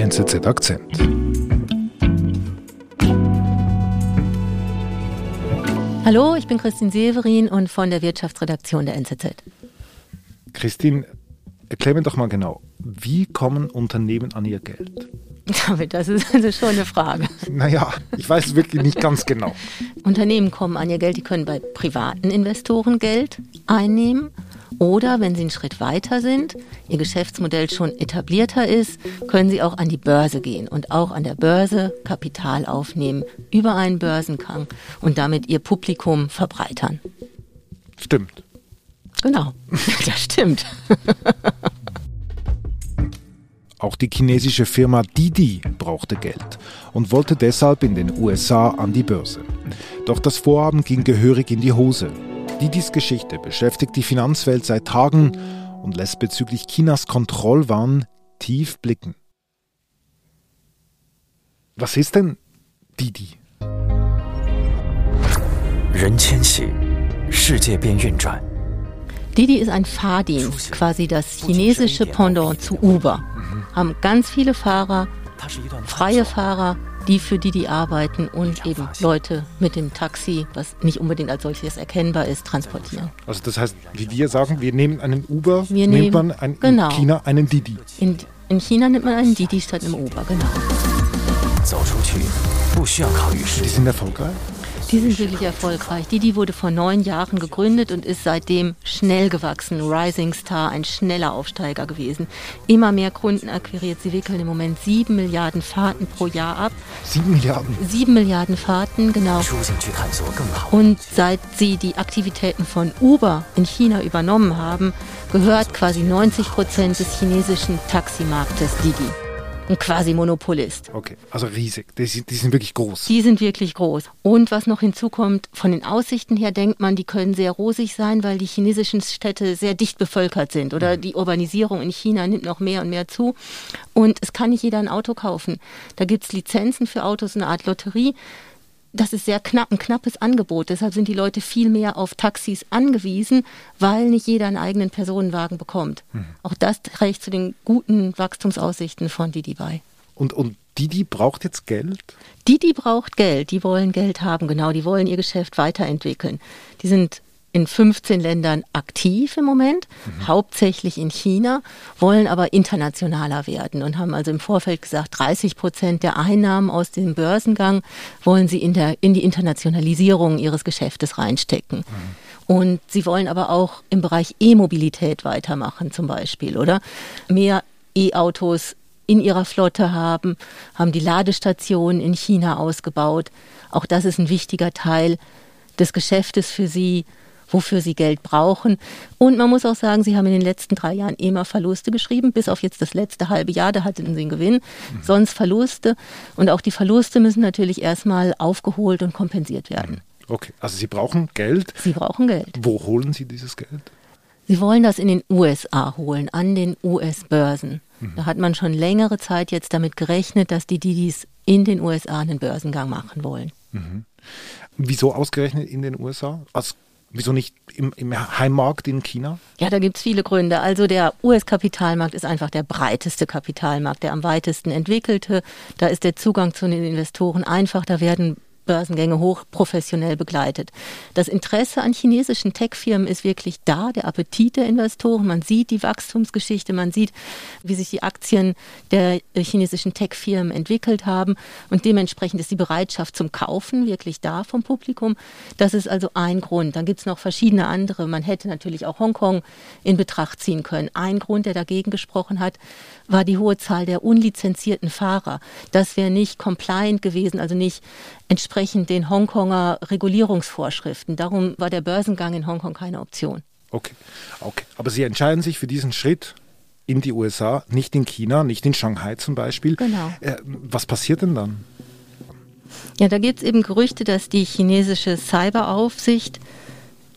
NZZ Akzent. Hallo, ich bin Christine Severin und von der Wirtschaftsredaktion der NZZ. Christine, erklär mir doch mal genau, wie kommen Unternehmen an ihr Geld? Das ist also schon eine Frage. Naja, ich weiß es wirklich nicht ganz genau. Unternehmen kommen an ihr Geld, die können bei privaten Investoren Geld einnehmen oder wenn Sie einen Schritt weiter sind, Ihr Geschäftsmodell schon etablierter ist, können Sie auch an die Börse gehen und auch an der Börse Kapital aufnehmen über einen Börsengang und damit Ihr Publikum verbreitern. Stimmt. Genau, das stimmt. Auch die chinesische Firma Didi brauchte Geld und wollte deshalb in den USA an die Börse. Doch das Vorhaben ging gehörig in die Hose. Didis Geschichte beschäftigt die Finanzwelt seit Tagen und lässt bezüglich Chinas Kontrollwahn tief blicken. Was ist denn Didi? Didi ist ein Fahrdienst, quasi das chinesische Pendant zu Uber. Haben ganz viele Fahrer, freie Fahrer, die für die die arbeiten und eben Leute mit dem Taxi, was nicht unbedingt als solches erkennbar ist, transportieren. Also das heißt, wie wir sagen, wir nehmen einen Uber, wir nimmt nehmen, man ein, genau. in China einen Didi. In, in China nimmt man einen Didi statt einem Uber, genau. Die sind erfolgreich? Die sind wirklich erfolgreich. Didi wurde vor neun Jahren gegründet und ist seitdem schnell gewachsen. Rising Star, ein schneller Aufsteiger gewesen. Immer mehr Kunden akquiriert. Sie wickeln im Moment sieben Milliarden Fahrten pro Jahr ab. Sieben Milliarden? Sieben Milliarden Fahrten, genau. Und seit sie die Aktivitäten von Uber in China übernommen haben, gehört quasi 90 Prozent des chinesischen Taximarktes Didi ein quasi Monopolist. Okay, also riesig. Die sind, die sind wirklich groß. Die sind wirklich groß. Und was noch hinzukommt, von den Aussichten her denkt man, die können sehr rosig sein, weil die chinesischen Städte sehr dicht bevölkert sind. Oder mhm. die Urbanisierung in China nimmt noch mehr und mehr zu. Und es kann nicht jeder ein Auto kaufen. Da gibt es Lizenzen für Autos, eine Art Lotterie das ist sehr knapp, ein knappes Angebot. Deshalb sind die Leute viel mehr auf Taxis angewiesen, weil nicht jeder einen eigenen Personenwagen bekommt. Mhm. Auch das trägt zu den guten Wachstumsaussichten von Didi bei. Und, und Didi braucht jetzt Geld? Didi braucht Geld. Die wollen Geld haben, genau. Die wollen ihr Geschäft weiterentwickeln. Die sind in 15 Ländern aktiv im Moment, mhm. hauptsächlich in China, wollen aber internationaler werden und haben also im Vorfeld gesagt, 30 Prozent der Einnahmen aus dem Börsengang wollen sie in, der, in die Internationalisierung ihres Geschäftes reinstecken. Mhm. Und sie wollen aber auch im Bereich E-Mobilität weitermachen zum Beispiel, oder? Mehr E-Autos in ihrer Flotte haben, haben die Ladestationen in China ausgebaut. Auch das ist ein wichtiger Teil des Geschäftes für sie wofür sie Geld brauchen. Und man muss auch sagen, sie haben in den letzten drei Jahren immer Verluste geschrieben, bis auf jetzt das letzte halbe Jahr, da hatten sie einen Gewinn, mhm. sonst Verluste. Und auch die Verluste müssen natürlich erstmal aufgeholt und kompensiert werden. Mhm. Okay, also Sie brauchen Geld. Sie brauchen Geld. Wo holen Sie dieses Geld? Sie wollen das in den USA holen, an den US-Börsen. Mhm. Da hat man schon längere Zeit jetzt damit gerechnet, dass die Didis in den USA einen Börsengang machen wollen. Mhm. Wieso ausgerechnet in den USA? Aus Wieso nicht im, im Heimmarkt in China? Ja, da gibt es viele Gründe. Also der US-Kapitalmarkt ist einfach der breiteste Kapitalmarkt, der am weitesten entwickelte. Da ist der Zugang zu den Investoren einfach. Da werden Börsengänge hochprofessionell begleitet. Das Interesse an chinesischen Tech-Firmen ist wirklich da, der Appetit der Investoren. Man sieht die Wachstumsgeschichte, man sieht, wie sich die Aktien der chinesischen Tech-Firmen entwickelt haben und dementsprechend ist die Bereitschaft zum Kaufen wirklich da vom Publikum. Das ist also ein Grund. Dann gibt es noch verschiedene andere. Man hätte natürlich auch Hongkong in Betracht ziehen können. Ein Grund, der dagegen gesprochen hat, war die hohe Zahl der unlizenzierten Fahrer. Das wäre nicht compliant gewesen, also nicht entsprechend den Hongkonger Regulierungsvorschriften. Darum war der Börsengang in Hongkong keine Option. Okay, okay. Aber Sie entscheiden sich für diesen Schritt in die USA, nicht in China, nicht in Shanghai zum Beispiel. Genau. Äh, was passiert denn dann? Ja, da gibt es eben Gerüchte, dass die chinesische Cyberaufsicht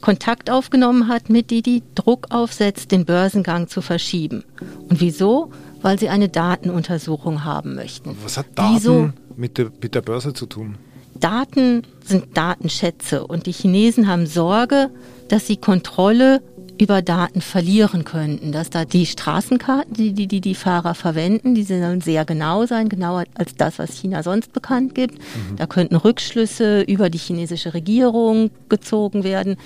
Kontakt aufgenommen hat mit Didi, Druck aufsetzt, den Börsengang zu verschieben. Und wieso? Weil sie eine Datenuntersuchung haben möchten. Was hat Daten Wieso? mit der, mit der Börse zu tun? Daten sind Datenschätze und die Chinesen haben Sorge, dass sie Kontrolle über Daten verlieren könnten, dass da die Straßenkarten, die die, die, die Fahrer verwenden, die sollen sehr genau sein, genauer als das, was China sonst bekannt gibt. Mhm. Da könnten Rückschlüsse über die chinesische Regierung gezogen werden.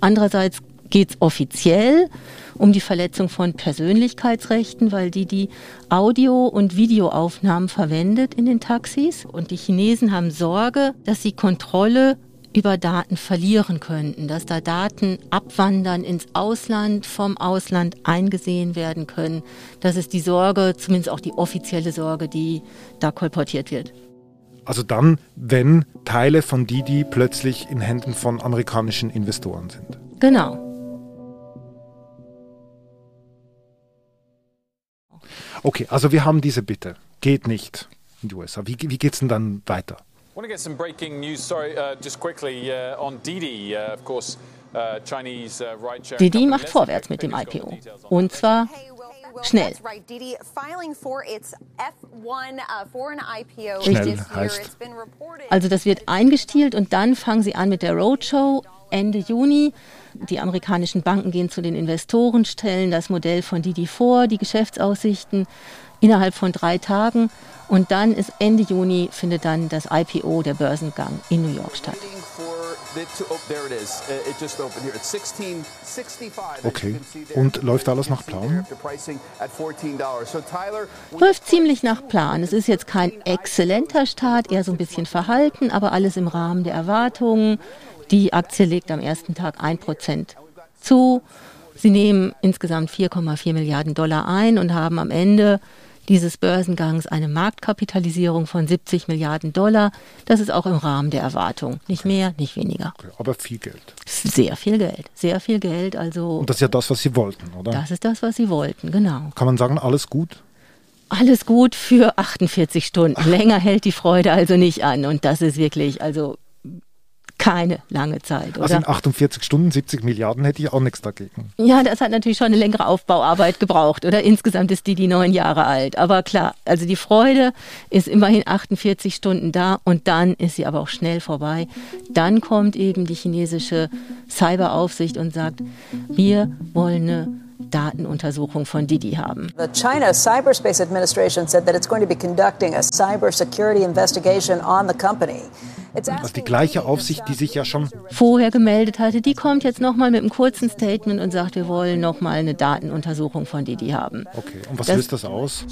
Andererseits geht es offiziell um die Verletzung von Persönlichkeitsrechten, weil die die Audio- und Videoaufnahmen verwendet in den Taxis. Und die Chinesen haben Sorge, dass sie Kontrolle über Daten verlieren könnten, dass da Daten abwandern ins Ausland, vom Ausland eingesehen werden können. Das ist die Sorge, zumindest auch die offizielle Sorge, die da kolportiert wird. Also dann, wenn Teile von Didi plötzlich in Händen von amerikanischen Investoren sind. Genau. Okay, also wir haben diese Bitte. Geht nicht in die USA. Wie, wie geht es denn dann weiter? I want to get some breaking news. Sorry, uh, just quickly uh, on Didi, uh, of course. Uh, uh, Didi macht vorwärts mit dem IPO. Und zwar schnell. Schnell heißt. Also das wird eingestielt und dann fangen sie an mit der Roadshow Ende Juni. Die amerikanischen Banken gehen zu den Investoren, stellen das Modell von Didi vor, die Geschäftsaussichten innerhalb von drei Tagen. Und dann ist Ende Juni findet dann das IPO, der Börsengang in New York statt. Okay. Und läuft alles nach Plan? Läuft ziemlich nach Plan. Es ist jetzt kein exzellenter Start, eher so ein bisschen verhalten, aber alles im Rahmen der Erwartungen. Die Aktie legt am ersten Tag 1% zu. Sie nehmen insgesamt 4,4 Milliarden Dollar ein und haben am Ende dieses Börsengangs eine Marktkapitalisierung von 70 Milliarden Dollar. Das ist auch im Rahmen der Erwartung. Nicht mehr, nicht weniger. Aber viel Geld. Sehr viel Geld. Sehr viel Geld. Also Und das ist ja das, was Sie wollten, oder? Das ist das, was Sie wollten, genau. Kann man sagen, alles gut? Alles gut für 48 Stunden. Länger hält die Freude also nicht an. Und das ist wirklich, also keine lange Zeit. Oder? Also in 48 Stunden 70 Milliarden hätte ich auch nichts dagegen. Ja, das hat natürlich schon eine längere Aufbauarbeit gebraucht. Oder insgesamt ist die die neun Jahre alt. Aber klar, also die Freude ist immerhin 48 Stunden da und dann ist sie aber auch schnell vorbei. Dann kommt eben die chinesische Cyberaufsicht und sagt, wir wollen eine Datenuntersuchung von Didi haben. The China Cyberspace Administration said that it's going to be conducting a cybersecurity investigation on the company. Also die gleiche Aufsicht, die sich ja schon vorher gemeldet hatte, die kommt jetzt nochmal mit einem kurzen Statement und sagt, wir wollen nochmal eine Datenuntersuchung von Didi haben. Okay, und was das, löst das aus?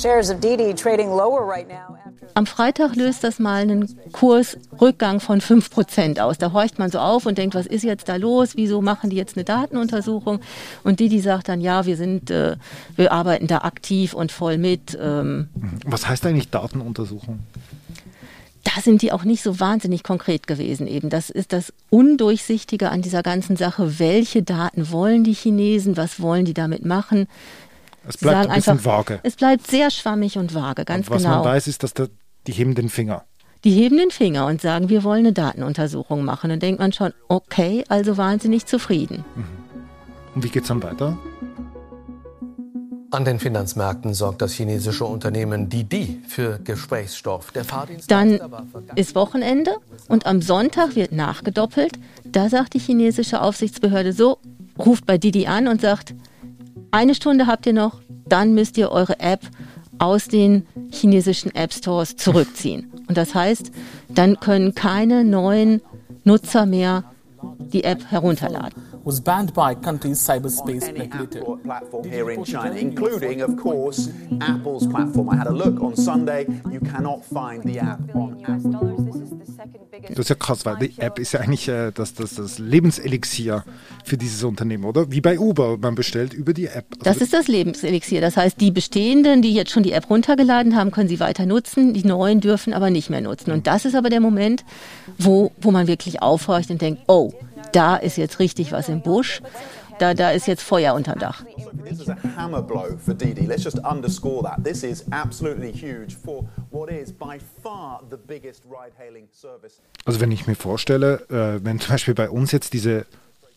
Am Freitag löst das mal einen Kursrückgang von 5% aus. Da horcht man so auf und denkt, was ist jetzt da los? Wieso machen die jetzt eine Datenuntersuchung? Und Didi sagt dann, ja, wir sind, äh, wir arbeiten da aktiv und voll mit. Ähm. Was heißt eigentlich Datenuntersuchung? Da sind die auch nicht so wahnsinnig konkret gewesen eben. Das ist das Undurchsichtige an dieser ganzen Sache. Welche Daten wollen die Chinesen? Was wollen die damit machen? Es bleibt ein bisschen einfach, vage. Es bleibt sehr schwammig und vage, ganz und was genau. Was man weiß, ist, dass der, die heben den Finger. Die heben den Finger und sagen, wir wollen eine Datenuntersuchung machen. Dann denkt man schon, okay, also waren sie nicht zufrieden. Mhm. Und wie geht es dann weiter? An den Finanzmärkten sorgt das chinesische Unternehmen Didi für Gesprächsstoff. Der Dann ist Wochenende und am Sonntag wird nachgedoppelt. Da sagt die chinesische Aufsichtsbehörde so, ruft bei Didi an und sagt, eine Stunde habt ihr noch, dann müsst ihr eure App aus den chinesischen App Stores zurückziehen. Und das heißt, dann können keine neuen Nutzer mehr die App herunterladen. Was banned by country's cyberspace regulator. platform here in China, including, of course, Apple's platform. I had a look on Sunday. You cannot find the app on Apple. Das ist ja krass, weil die App ist ja eigentlich äh, das, das, das Lebenselixier für dieses Unternehmen, oder? Wie bei Uber, man bestellt über die App. Also das ist das Lebenselixier. Das heißt, die bestehenden, die jetzt schon die App runtergeladen haben, können sie weiter nutzen. Die neuen dürfen aber nicht mehr nutzen. Und das ist aber der Moment, wo, wo man wirklich aufhorcht und denkt, oh, da ist jetzt richtig was im Busch. Da, da ist jetzt Feuer unterm Dach. This is a hammer blow for Didi. Let's just underscore that. This is absolutely huge for what is by far the biggest ride-hailing service. Also wenn ich mir vorstelle, äh, wenn zum Beispiel bei uns jetzt diese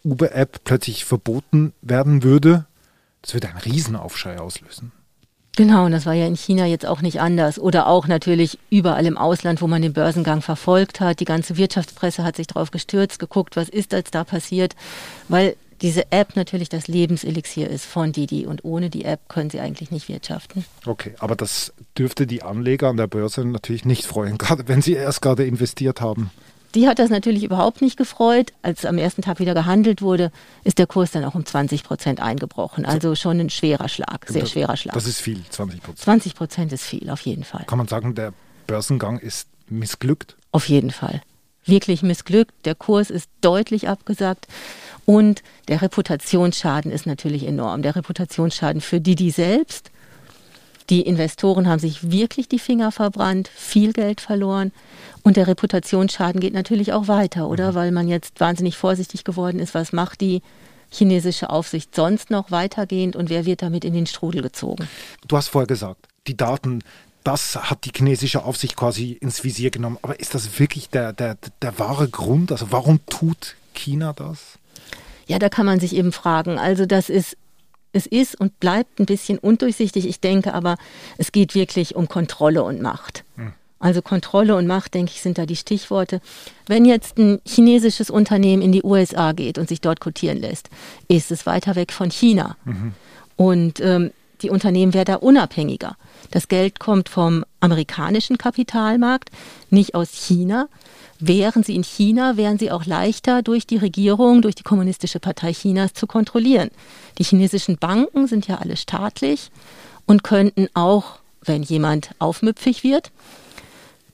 Uber-App plötzlich verboten werden würde, das würde einen Riesenaufschrei auslösen. Genau, und das war ja in China jetzt auch nicht anders. Oder auch natürlich überall im Ausland, wo man den Börsengang verfolgt hat. Die ganze Wirtschaftspresse hat sich darauf gestürzt, geguckt, was ist jetzt da passiert. Weil diese App natürlich das Lebenselixier ist von Didi und ohne die App können sie eigentlich nicht wirtschaften. Okay, aber das dürfte die Anleger an der Börse natürlich nicht freuen, gerade wenn sie erst gerade investiert haben. Die hat das natürlich überhaupt nicht gefreut. Als am ersten Tag wieder gehandelt wurde, ist der Kurs dann auch um 20 Prozent eingebrochen. Also schon ein schwerer Schlag, sehr schwerer Schlag. Das ist viel, 20 Prozent. 20 Prozent ist viel, auf jeden Fall. Kann man sagen, der Börsengang ist missglückt? Auf jeden Fall. Wirklich missglückt. Der Kurs ist deutlich abgesagt. Und der Reputationsschaden ist natürlich enorm. Der Reputationsschaden für Didi selbst. Die Investoren haben sich wirklich die Finger verbrannt, viel Geld verloren. Und der Reputationsschaden geht natürlich auch weiter, oder? Mhm. Weil man jetzt wahnsinnig vorsichtig geworden ist. Was macht die chinesische Aufsicht sonst noch weitergehend und wer wird damit in den Strudel gezogen? Du hast vorher gesagt, die Daten, das hat die chinesische Aufsicht quasi ins Visier genommen. Aber ist das wirklich der, der, der wahre Grund? Also warum tut China das? Ja, da kann man sich eben fragen. Also das ist es ist und bleibt ein bisschen undurchsichtig. Ich denke aber, es geht wirklich um Kontrolle und Macht. Hm. Also Kontrolle und Macht, denke ich, sind da die Stichworte. Wenn jetzt ein chinesisches Unternehmen in die USA geht und sich dort kotieren lässt, ist es weiter weg von China. Mhm. Und ähm, die Unternehmen werden da unabhängiger. Das Geld kommt vom amerikanischen Kapitalmarkt, nicht aus China. Wären sie in China, wären sie auch leichter durch die Regierung, durch die Kommunistische Partei Chinas zu kontrollieren. Die chinesischen Banken sind ja alle staatlich und könnten auch, wenn jemand aufmüpfig wird,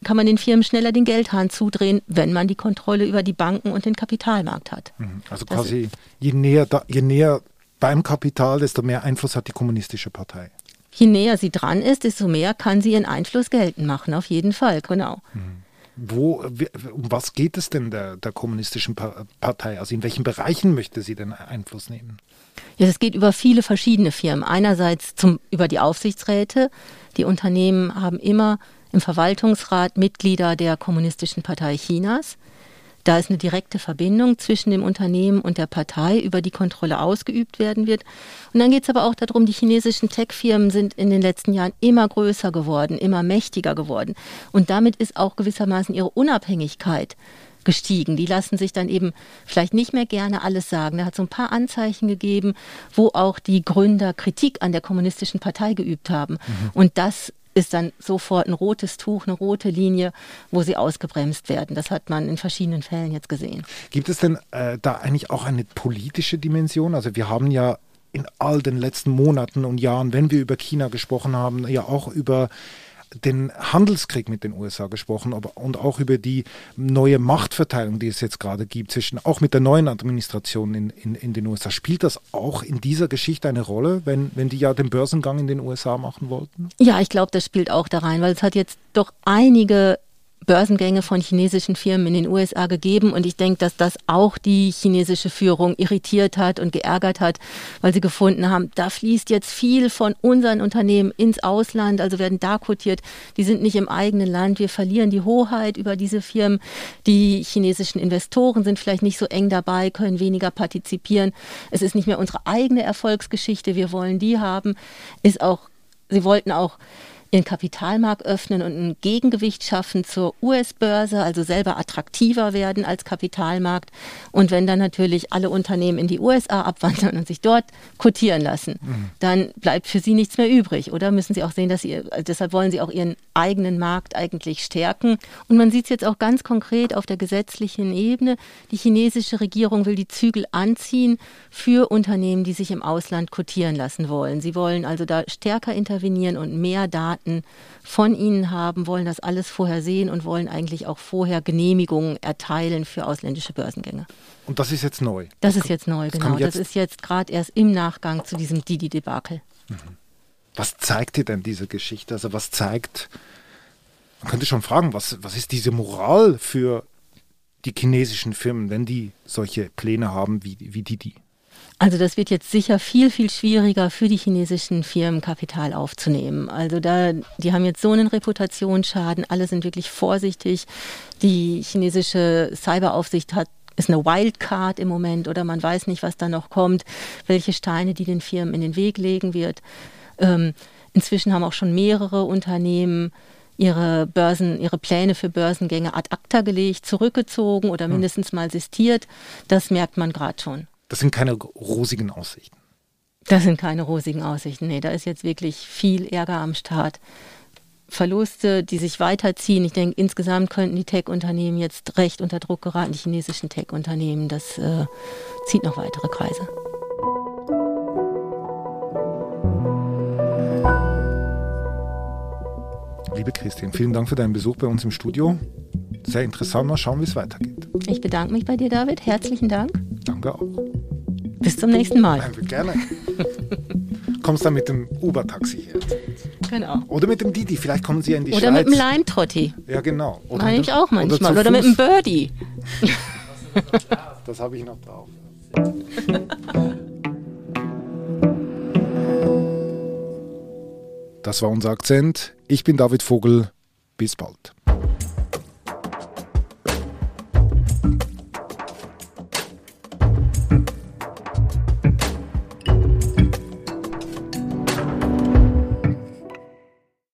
kann man den Firmen schneller den Geldhahn zudrehen, wenn man die Kontrolle über die Banken und den Kapitalmarkt hat. Mhm. Also quasi, je näher, da, je näher beim Kapital, desto mehr Einfluss hat die kommunistische Partei. Je näher sie dran ist, desto mehr kann sie ihren Einfluss geltend machen, auf jeden Fall, genau. Mhm. Wo, um was geht es denn der, der kommunistischen Partei? Also in welchen Bereichen möchte sie denn Einfluss nehmen? Ja, es geht über viele verschiedene Firmen. Einerseits zum, über die Aufsichtsräte. Die Unternehmen haben immer im Verwaltungsrat Mitglieder der Kommunistischen Partei Chinas. Da ist eine direkte Verbindung zwischen dem Unternehmen und der Partei, über die Kontrolle ausgeübt werden wird. Und dann geht es aber auch darum, die chinesischen Tech-Firmen sind in den letzten Jahren immer größer geworden, immer mächtiger geworden. Und damit ist auch gewissermaßen ihre Unabhängigkeit gestiegen. Die lassen sich dann eben vielleicht nicht mehr gerne alles sagen. Da hat so ein paar Anzeichen gegeben, wo auch die Gründer Kritik an der kommunistischen Partei geübt haben. Mhm. Und das ist dann sofort ein rotes Tuch, eine rote Linie, wo sie ausgebremst werden. Das hat man in verschiedenen Fällen jetzt gesehen. Gibt es denn äh, da eigentlich auch eine politische Dimension? Also wir haben ja in all den letzten Monaten und Jahren, wenn wir über China gesprochen haben, ja auch über den Handelskrieg mit den USA gesprochen aber, und auch über die neue Machtverteilung, die es jetzt gerade gibt, zwischen auch mit der neuen Administration in, in, in den USA. Spielt das auch in dieser Geschichte eine Rolle, wenn, wenn die ja den Börsengang in den USA machen wollten? Ja, ich glaube, das spielt auch da rein, weil es hat jetzt doch einige Börsengänge von chinesischen Firmen in den USA gegeben. Und ich denke, dass das auch die chinesische Führung irritiert hat und geärgert hat, weil sie gefunden haben, da fließt jetzt viel von unseren Unternehmen ins Ausland, also werden da quotiert. Die sind nicht im eigenen Land. Wir verlieren die Hoheit über diese Firmen. Die chinesischen Investoren sind vielleicht nicht so eng dabei, können weniger partizipieren. Es ist nicht mehr unsere eigene Erfolgsgeschichte. Wir wollen die haben. Ist auch, sie wollten auch ihren Kapitalmarkt öffnen und ein Gegengewicht schaffen zur US-Börse, also selber attraktiver werden als Kapitalmarkt. Und wenn dann natürlich alle Unternehmen in die USA abwandern und sich dort kotieren lassen, mhm. dann bleibt für sie nichts mehr übrig. Oder müssen sie auch sehen, dass sie, deshalb wollen sie auch ihren eigenen Markt eigentlich stärken. Und man sieht es jetzt auch ganz konkret auf der gesetzlichen Ebene. Die chinesische Regierung will die Zügel anziehen für Unternehmen, die sich im Ausland kotieren lassen wollen. Sie wollen also da stärker intervenieren und mehr Daten Daten von ihnen haben, wollen das alles vorher sehen und wollen eigentlich auch vorher Genehmigungen erteilen für ausländische Börsengänge. Und das ist jetzt neu? Das, das ist jetzt neu, das genau. Jetzt das ist jetzt gerade erst im Nachgang zu diesem Didi-Debakel. Mhm. Was zeigt dir denn diese Geschichte? Also was zeigt, man könnte schon fragen, was, was ist diese Moral für die chinesischen Firmen, wenn die solche Pläne haben wie, wie Didi? Also das wird jetzt sicher viel, viel schwieriger für die chinesischen Firmen Kapital aufzunehmen. Also da, die haben jetzt so einen Reputationsschaden, alle sind wirklich vorsichtig. Die chinesische Cyberaufsicht hat ist eine Wildcard im Moment oder man weiß nicht, was da noch kommt, welche Steine die den Firmen in den Weg legen wird. Ähm, inzwischen haben auch schon mehrere Unternehmen ihre Börsen, ihre Pläne für Börsengänge ad acta gelegt, zurückgezogen oder hm. mindestens mal sistiert. Das merkt man gerade schon. Das sind keine rosigen Aussichten. Das sind keine rosigen Aussichten. Nee, da ist jetzt wirklich viel Ärger am Start. Verluste, die sich weiterziehen. Ich denke, insgesamt könnten die Tech-Unternehmen jetzt recht unter Druck geraten, die chinesischen Tech-Unternehmen. Das äh, zieht noch weitere Kreise. Liebe Christine, vielen Dank für deinen Besuch bei uns im Studio. Sehr interessant. Mal schauen, wie es weitergeht. Ich bedanke mich bei dir, David. Herzlichen Dank. Danke auch. Bis zum nächsten Mal. Gerne. Kommst dann mit dem Uber-Taxi her. Genau. Oder mit dem Didi, vielleicht kommen Sie ja in die Oder Schweiz. mit dem Lime-Trotti. Ja, genau. Oder Meine ich auch manchmal. zu Oder, mit dem. Birdie. Das habe ich noch drauf. Das war unser Akzent. Ich bin David Vogel. Bis bald.